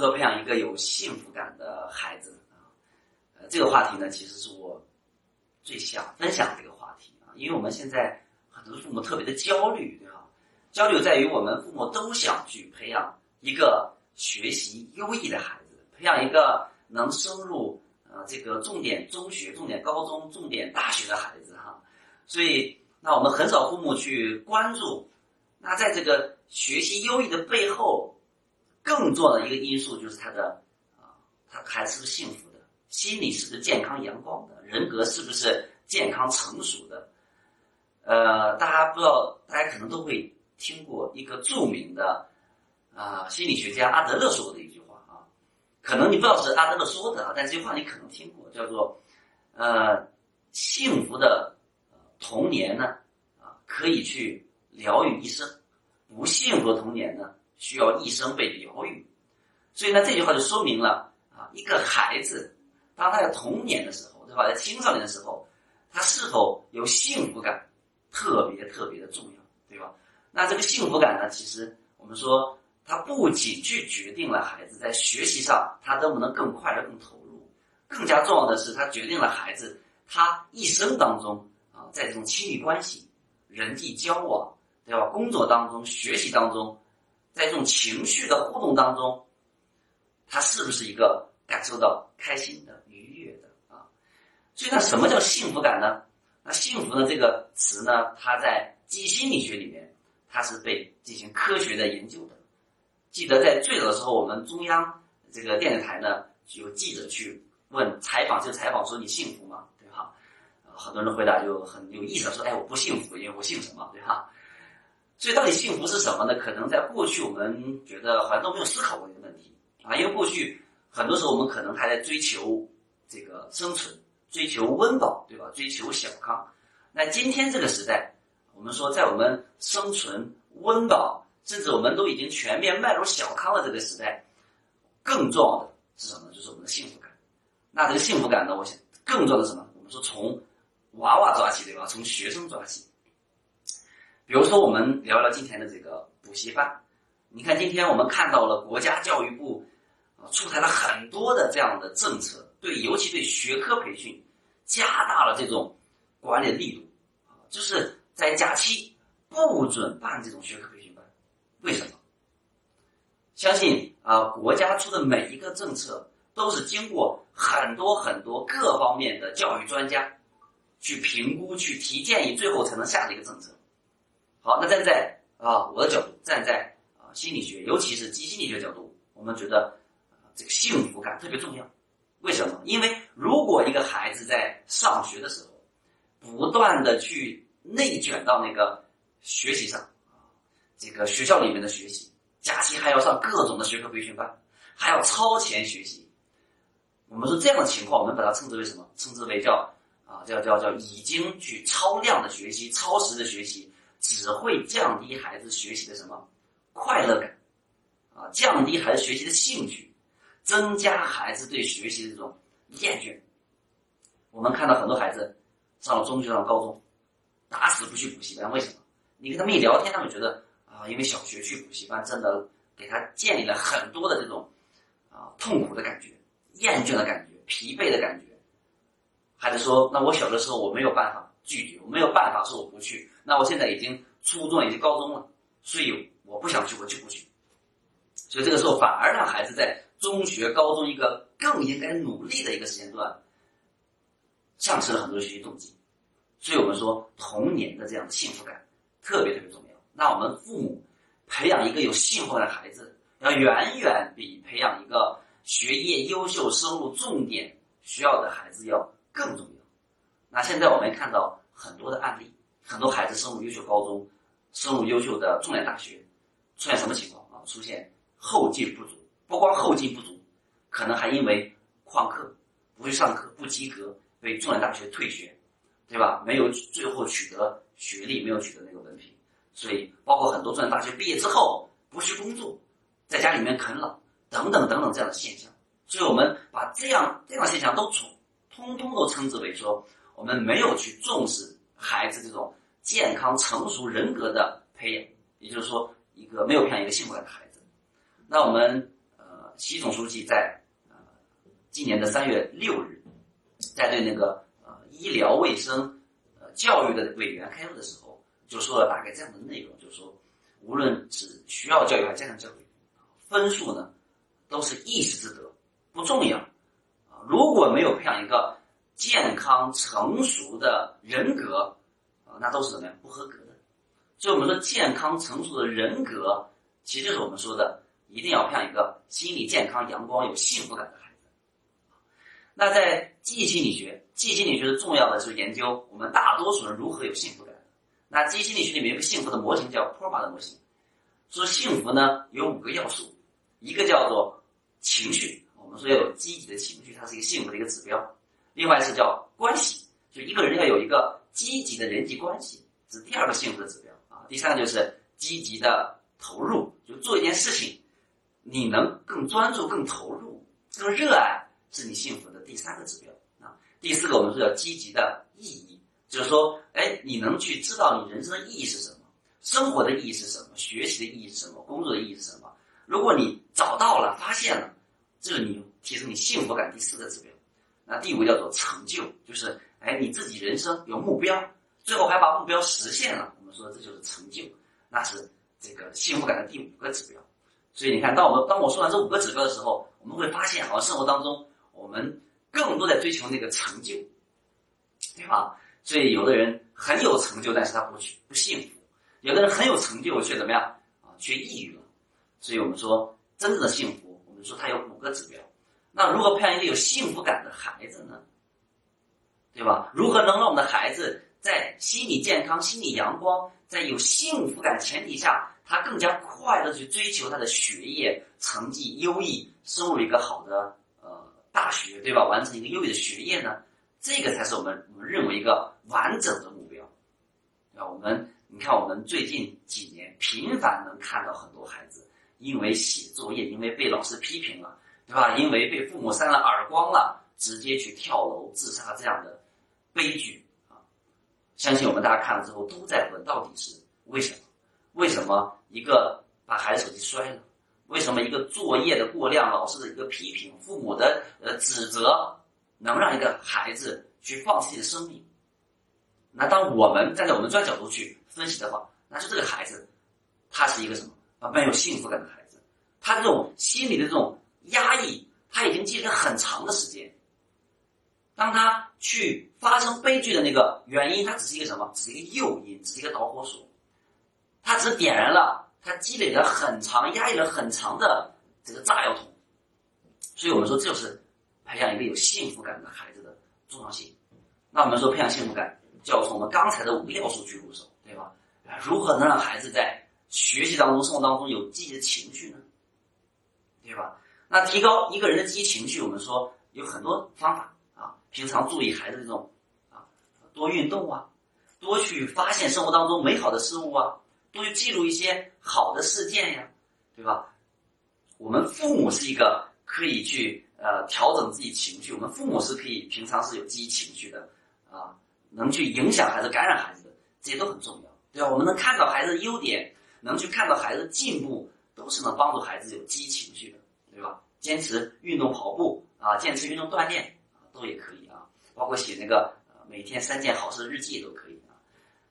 何培养一个有幸福感的孩子啊？呃，这个话题呢，其实是我最想分享的一个话题啊，因为我们现在很多父母特别的焦虑，对吧？焦虑在于我们父母都想去培养一个学习优异的孩子，培养一个能升入呃这个重点中学、重点高中、重点大学的孩子哈。所以，那我们很少父母去关注，那在这个学习优异的背后。更重要的一个因素就是他的啊，他孩子是不是幸福的，心理是不是健康阳光的，人格是不是健康成熟的？呃，大家不知道，大家可能都会听过一个著名的啊心理学家阿德勒说的一句话啊，可能你不知道是阿德勒说的啊，但这句话你可能听过，叫做呃幸福的童年呢啊可以去疗愈一生，不幸福的童年呢。需要一生被疗愈，所以呢，这句话就说明了啊，一个孩子当他在童年的时候，对吧，在青少年的时候，他是否有幸福感，特别特别的重要，对吧？那这个幸福感呢，其实我们说，它不仅去决定了孩子在学习上他能不能更快乐、更投入，更加重要的是，它决定了孩子他一生当中啊，在这种亲密关系、人际交往，对吧？工作当中、学习当中。在这种情绪的互动当中，他是不是一个感受到开心的、愉悦的啊？所以，那什么叫幸福感呢？那幸福的这个词呢，它在基心理学里面，它是被进行科学的研究的。记得在最早的时候，我们中央这个电视台呢，有记者去问采访，就采访说你幸福吗？对吧？很多人回答就很有意思，说哎，我不幸福，因为我姓什么，对吧？所以，到底幸福是什么呢？可能在过去，我们觉得好像都没有思考过这个问题啊。因为过去很多时候，我们可能还在追求这个生存，追求温饱，对吧？追求小康。那今天这个时代，我们说，在我们生存、温饱，甚至我们都已经全面迈入小康的这个时代，更重要的是什么？就是我们的幸福感。那这个幸福感呢？我想，更重要的什么？我们说，从娃娃抓起，对吧？从学生抓起。比如说，我们聊聊今天的这个补习班。你看，今天我们看到了国家教育部出台了很多的这样的政策，对，尤其对学科培训加大了这种管理力度，就是在假期不准办这种学科培训班。为什么？相信啊，国家出的每一个政策都是经过很多很多各方面的教育专家去评估、去提建议，最后才能下的一个政策。好，那站在啊我的角度，站在啊心理学，尤其是基心理学角度，我们觉得啊这个幸福感特别重要。为什么？因为如果一个孩子在上学的时候，不断的去内卷到那个学习上，这个学校里面的学习，假期还要上各种的学科培训班，还要超前学习，我们说这样的情况，我们把它称之为什么？称之为叫啊叫叫叫已经去超量的学习、超时的学习。只会降低孩子学习的什么快乐感啊，降低孩子学习的兴趣，增加孩子对学习的这种厌倦。我们看到很多孩子上了中学、上了高中，打死不去补习班，为什么？你跟他们一聊天，他们觉得啊，因为小学去补习班真的给他建立了很多的这种啊痛苦的感觉、厌倦的感觉、疲惫的感觉。孩子说：“那我小的时候我没有办法拒绝，我没有办法说我不去。”那我现在已经初中，已经高中了，所以我不想去，我就不去。所以这个时候反而让孩子在中学、高中一个更应该努力的一个时间段，丧失了很多学习动机。所以我们说童年的这样的幸福感特别特别重要。那我们父母培养一个有幸福感的孩子，要远远比培养一个学业优秀、收入重点需要的孩子要更重要。那现在我们看到很多的案例。很多孩子升入优秀高中，升入优秀的重点大学，出现什么情况啊？出现后劲不足，不光后劲不足，可能还因为旷课、不去上课、不及格，被重点大学退学，对吧？没有最后取得学历，没有取得那个文凭，所以包括很多重点大学毕业之后不去工作，在家里面啃老等等等等这样的现象。所以我们把这样这样现象都从通通都称之为说，我们没有去重视孩子这种。健康成熟人格的培养，也就是说，一个没有培养一个幸福的孩子。那我们呃习总书记在呃今年的三月六日，在对那个呃医疗卫生呃教育的委员开会的时候，就说了大概这样的内容，就是说，无论是需要教育还是家庭教育，分数呢都是一时之得，不重要。如果没有培养一个健康成熟的人格啊，那都是怎么样不合格的。所以我们说，健康成熟的人格，其实就是我们说的，一定要培养一个心理健康、阳光、有幸福感的孩子。那在记忆心理学，记忆心理学的重要的就是研究我们大多数人如何有幸福感。那记忆心理学里面有个幸福的模型叫坡巴的模型，说幸福呢有五个要素，一个叫做情绪，我们说要有积极的情绪，它是一个幸福的一个指标。另外是叫关系，就一个人要有一个积极的人际关系，是第二个幸福的指标啊。第三个就是积极的投入，就做一件事情，你能更专注、更投入、更热爱，是你幸福的第三个指标啊。第四个，我们说要积极的意义，就是说，哎，你能去知道你人生的意义是什么，生活的意义是什么，学习的意义是什么，工作的意义是什么。如果你找到了、发现了，这是你提升你幸福感第四个指标。那第五叫做成就，就是哎，你自己人生有目标，最后还把目标实现了。我们说这就是成就，那是这个幸福感的第五个指标。所以你看，当我们当我说完这五个指标的时候，我们会发现，好像生活当中我们更多在追求那个成就，对吧？所以有的人很有成就，但是他不去不幸福；有的人很有成就却怎么样啊？却抑郁了。所以我们说，真正的幸福，比如说它有五个指标。那如何培养一个有幸福感的孩子呢？对吧？如何能让我们的孩子？在心理健康、心理阳光，在有幸福感前提下，他更加快乐去追求他的学业成绩优异，升入一个好的呃大学，对吧？完成一个优异的学业呢？这个才是我们我们认为一个完整的目标。啊，我们你看，我们最近几年频繁能看到很多孩子因为写作业，因为被老师批评了，对吧？因为被父母扇了耳光了，直接去跳楼自杀这样的悲剧啊。相信我们大家看了之后都在问，到底是为什么？为什么一个把孩子手机摔了？为什么一个作业的过量、老师的一个批评、父母的呃指责，能让一个孩子去放弃的生命？那当我们站在我们专业角度去分析的话，那就这个孩子，他是一个什么啊？蛮有幸福感的孩子，他这种心理的这种压抑，他已经积累了很长的时间。当他去发生悲剧的那个原因，它只是一个什么？只是一个诱因，只是一个导火索，它只点燃了他积累了很长、压抑了很长的这个炸药桶。所以我们说，这就是培养一个有幸福感的孩子的重要性。那我们说，培养幸福感就要从我们刚才的五个要素去入手，对吧？如何能让孩子在学习当中、生活当中有积极的情绪呢？对吧？那提高一个人的积极情绪，我们说有很多方法啊。平常注意孩子这种啊，多运动啊，多去发现生活当中美好的事物啊，多去记录一些好的事件呀，对吧？我们父母是一个可以去呃调整自己情绪，我们父母是可以平常是有积极情绪的啊，能去影响孩子、感染孩子的，这些都很重要，对吧？我们能看到孩子的优点，能去看到孩子进步，都是能帮助孩子有积极情绪的，对吧？坚持运动跑步啊，坚持运动锻炼。都也可以啊，包括写那个每天三件好事日记都可以啊。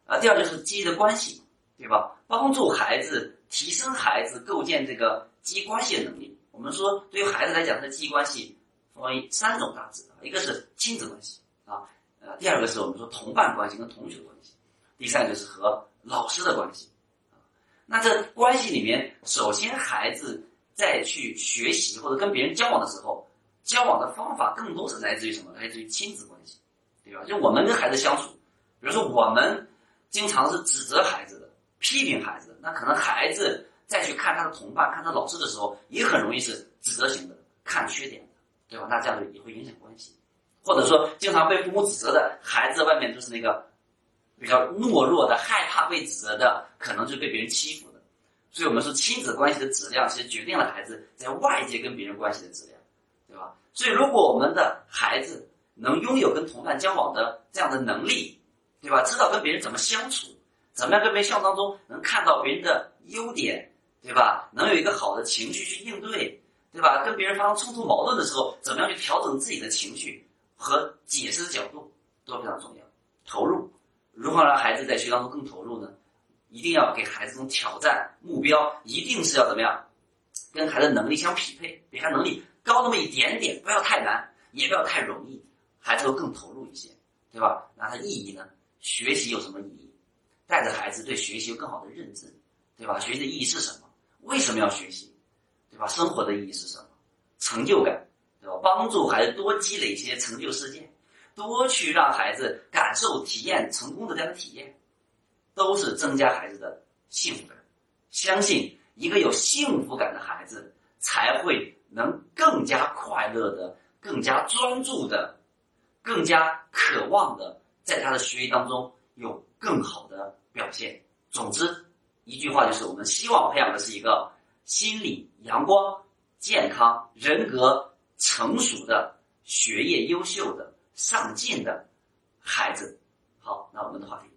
啊，第二就是积极的关系，对吧？帮助孩子提升孩子构建这个积极关系的能力。我们说，对于孩子来讲，他的积极关系分为三种大致，一个是亲子关系啊，呃，第二个是我们说同伴关系跟同学关系，第三个就是和老师的关系。那这关系里面，首先孩子在去学习或者跟别人交往的时候。交往的方法更多是来自于什么？来自于亲子关系，对吧？就我们跟孩子相处，比如说我们经常是指责孩子的、批评孩子的，那可能孩子再去看他的同伴、看他老师的时候，也很容易是指责型的、看缺点的，对吧？那这样子也会影响关系。或者说，经常被父母指责的孩子，外面就是那个比较懦弱的、害怕被指责的，可能就被别人欺负的。所以我们说，亲子关系的质量其实决定了孩子在外界跟别人关系的质量。对吧？所以，如果我们的孩子能拥有跟同伴交往的这样的能力，对吧？知道跟别人怎么相处，怎么样跟别人相处当中能看到别人的优点，对吧？能有一个好的情绪去应对，对吧？跟别人发生冲突矛盾的时候，怎么样去调整自己的情绪和解释的角度都非常重要。投入，如何让孩子在学当中更投入呢？一定要给孩子这种挑战目标，一定是要怎么样，跟孩子能力相匹配，比他能力高那么一点点，不要太难，也不要太容易，孩子会更投入一些，对吧？那他意义呢？学习有什么意义？带着孩子对学习有更好的认知，对吧？学习的意义是什么？为什么要学习？对吧？生活的意义是什么？成就感，对吧？帮助孩子多积累一些成就事件，多去让孩子感受、体验成功的这样的体验，都是增加孩子的幸福感。相信一个有幸福感的孩子，才会能更加快乐的、更加专注的、更加渴望的，在他的学习当中有更好的表现。总之，一句话就是：我们希望培养的是一个心理阳光、健康、人格成熟的、学业优秀的、上进的孩子。好，那我们的话题。